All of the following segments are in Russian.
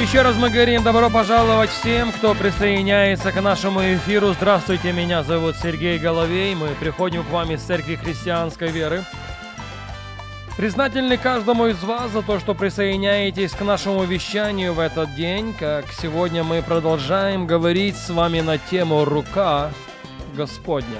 Еще раз мы говорим добро пожаловать всем, кто присоединяется к нашему эфиру. Здравствуйте, меня зовут Сергей Головей. Мы приходим к вам из Церкви Христианской Веры. Признательны каждому из вас за то, что присоединяетесь к нашему вещанию в этот день, как сегодня мы продолжаем говорить с вами на тему «Рука Господня».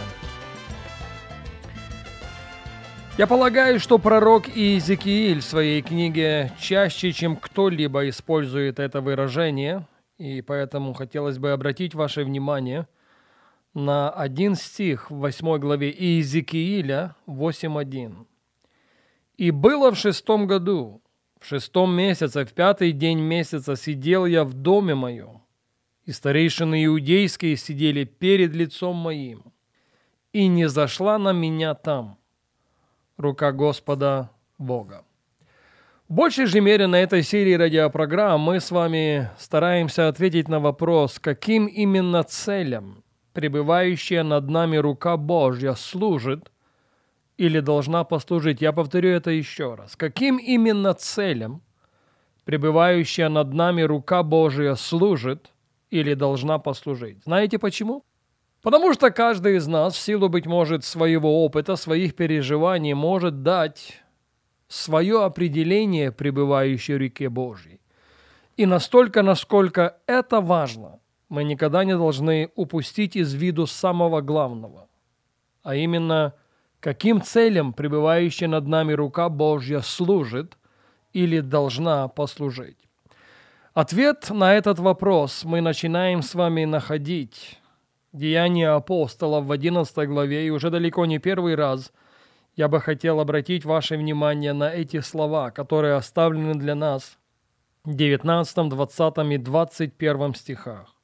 Я полагаю, что пророк Иезекииль в своей книге чаще, чем кто-либо использует это выражение, и поэтому хотелось бы обратить ваше внимание на один стих в 8 главе Иезекииля 8.1. «И было в шестом году, в шестом месяце, в пятый день месяца сидел я в доме моем, и старейшины иудейские сидели перед лицом моим, и не зашла на меня там» рука Господа Бога. В большей же мере на этой серии радиопрограмм мы с вами стараемся ответить на вопрос, каким именно целям пребывающая над нами рука Божья служит или должна послужить. Я повторю это еще раз. Каким именно целям пребывающая над нами рука Божья служит или должна послужить? Знаете почему? Потому что каждый из нас, в силу, быть может, своего опыта, своих переживаний, может дать свое определение пребывающей реке Божьей. И настолько, насколько это важно, мы никогда не должны упустить из виду самого главного, а именно, каким целям пребывающая над нами рука Божья служит или должна послужить. Ответ на этот вопрос мы начинаем с вами находить Деяния апостолов в 11 главе, и уже далеко не первый раз я бы хотел обратить ваше внимание на эти слова, которые оставлены для нас в 19, 20 и 21 стихах.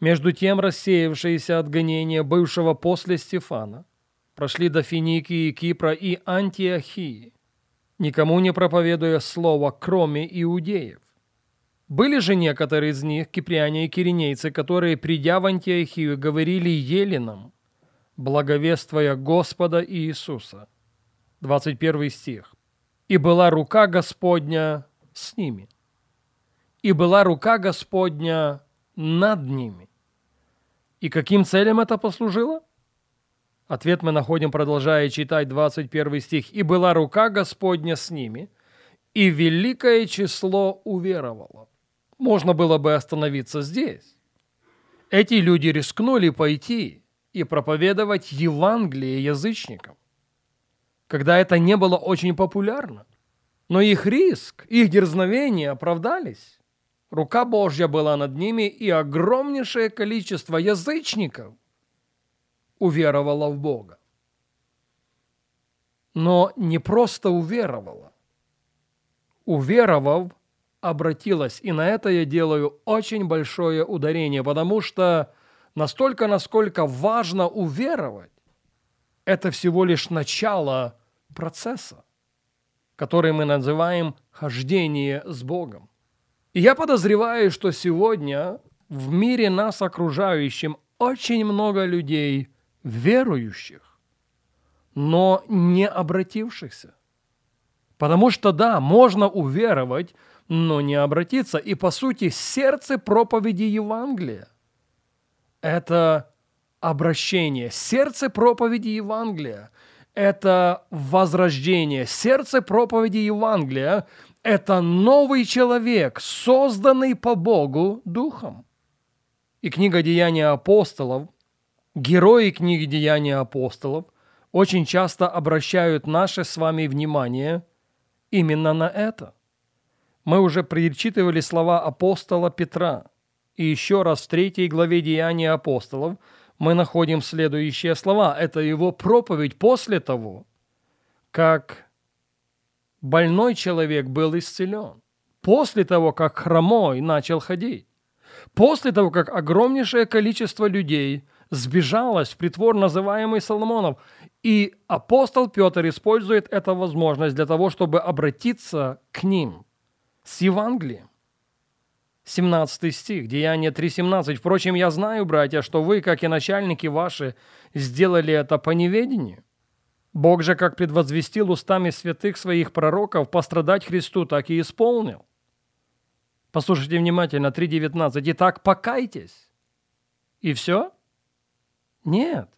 Между тем рассеявшиеся от гонения бывшего после Стефана прошли до Финикии, Кипра и Антиохии, никому не проповедуя слова, кроме иудеев. Были же некоторые из них, кипряне и киринейцы, которые, придя в Антиохию, говорили еленам, благовествуя Господа Иисуса. 21 стих. «И была рука Господня с ними, и была рука Господня над ними». И каким целям это послужило? Ответ мы находим, продолжая читать 21 стих. «И была рука Господня с ними, и великое число уверовало» можно было бы остановиться здесь. Эти люди рискнули пойти и проповедовать Евангелие язычникам, когда это не было очень популярно. Но их риск, их дерзновение оправдались. Рука Божья была над ними, и огромнейшее количество язычников уверовало в Бога. Но не просто уверовало. Уверовав, обратилась. И на это я делаю очень большое ударение, потому что настолько, насколько важно уверовать, это всего лишь начало процесса, который мы называем хождение с Богом. И я подозреваю, что сегодня в мире нас окружающим очень много людей верующих, но не обратившихся. Потому что да, можно уверовать, но не обратиться. И, по сути, сердце проповеди Евангелия – это обращение. Сердце проповеди Евангелия – это возрождение. Сердце проповеди Евангелия – это новый человек, созданный по Богу Духом. И книга «Деяния апостолов», герои книги «Деяния апостолов» очень часто обращают наше с вами внимание именно на это – мы уже перечитывали слова апостола Петра. И еще раз в третьей главе Деяния апостолов мы находим следующие слова. Это его проповедь после того, как больной человек был исцелен. После того, как хромой начал ходить. После того, как огромнейшее количество людей сбежалась в притвор, называемый Соломонов. И апостол Петр использует эту возможность для того, чтобы обратиться к ним с Евангелием. 17 стих, Деяние 3.17. «Впрочем, я знаю, братья, что вы, как и начальники ваши, сделали это по неведению. Бог же, как предвозвестил устами святых своих пророков, пострадать Христу, так и исполнил». Послушайте внимательно, 3.19. «Итак, покайтесь». И все? Нет.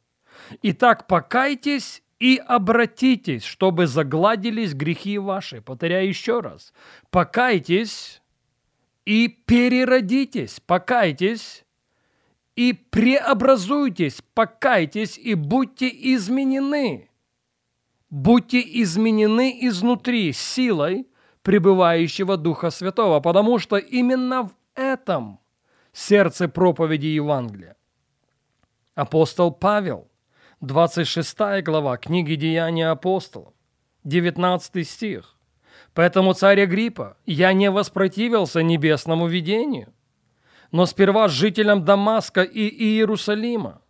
Итак, покайтесь и обратитесь, чтобы загладились грехи ваши. Повторяю еще раз. Покайтесь и переродитесь, покайтесь и преобразуйтесь, покайтесь и будьте изменены. Будьте изменены изнутри силой пребывающего Духа Святого, потому что именно в этом сердце проповеди Евангелия. Апостол Павел, 26 глава книги Деяния апостолов, 19 стих. Поэтому, царь Агриппа, я не воспротивился небесному видению, но сперва жителям Дамаска и Иерусалима,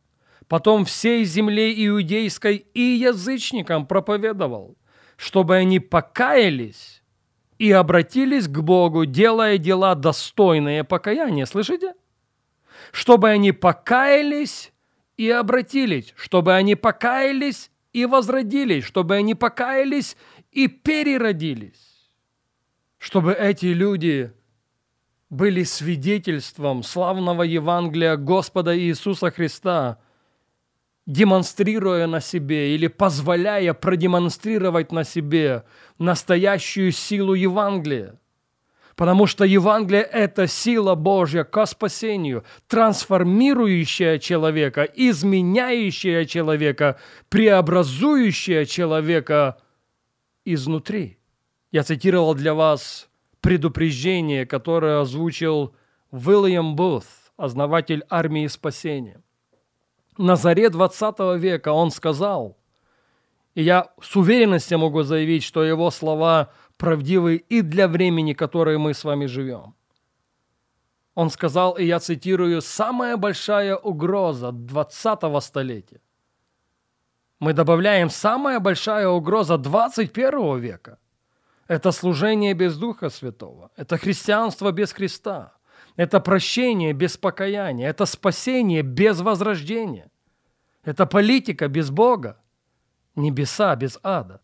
потом всей земле иудейской и язычникам проповедовал, чтобы они покаялись и обратились к Богу, делая дела достойные покаяния. Слышите? Чтобы они покаялись и обратились, чтобы они покаялись и возродились, чтобы они покаялись и переродились чтобы эти люди были свидетельством славного Евангелия Господа Иисуса Христа, демонстрируя на себе или позволяя продемонстрировать на себе настоящую силу Евангелия. Потому что Евангелие – это сила Божья к спасению, трансформирующая человека, изменяющая человека, преобразующая человека изнутри. Я цитировал для вас предупреждение, которое озвучил Уильям Бут, основатель армии спасения. На заре 20 века он сказал, и я с уверенностью могу заявить, что его слова правдивы и для времени, которое мы с вами живем. Он сказал, и я цитирую, «самая большая угроза 20 столетия». Мы добавляем «самая большая угроза 21 века». Это служение без Духа Святого. Это христианство без Христа. Это прощение без покаяния. Это спасение без возрождения. Это политика без Бога. Небеса без ада.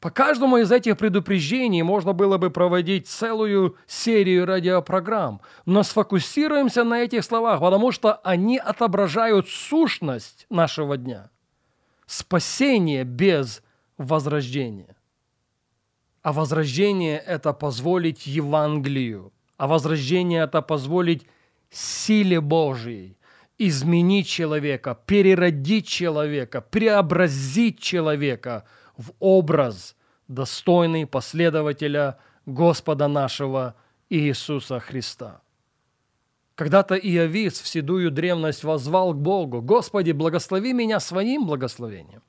По каждому из этих предупреждений можно было бы проводить целую серию радиопрограмм, но сфокусируемся на этих словах, потому что они отображают сущность нашего дня. Спасение без возрождения. А возрождение – это позволить Евангелию. А возрождение – это позволить силе Божьей изменить человека, переродить человека, преобразить человека в образ, достойный последователя Господа нашего Иисуса Христа. Когда-то Иовис в седую древность возвал к Богу, «Господи, благослови меня своим благословением».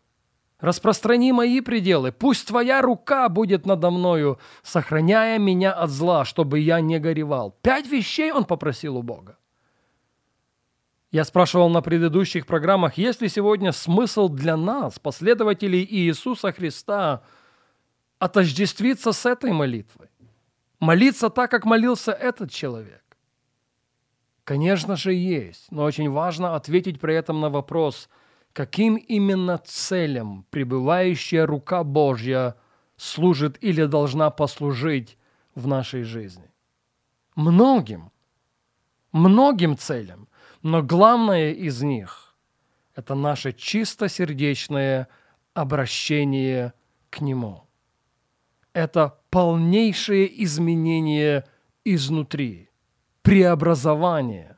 Распространи мои пределы, пусть Твоя рука будет надо мною, сохраняя меня от зла, чтобы я не горевал. Пять вещей он попросил у Бога. Я спрашивал на предыдущих программах, есть ли сегодня смысл для нас, последователей Иисуса Христа, отождествиться с этой молитвой? Молиться так, как молился этот человек? Конечно же, есть, но очень важно ответить при этом на вопрос – каким именно целям пребывающая рука Божья служит или должна послужить в нашей жизни. Многим, многим целям, но главное из них – это наше чистосердечное обращение к Нему. Это полнейшее изменение изнутри, преобразование,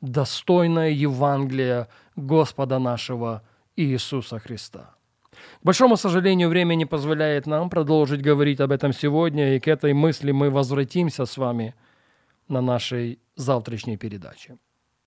достойное Евангелия – Господа нашего Иисуса Христа. К большому сожалению, время не позволяет нам продолжить говорить об этом сегодня, и к этой мысли мы возвратимся с вами на нашей завтрашней передаче.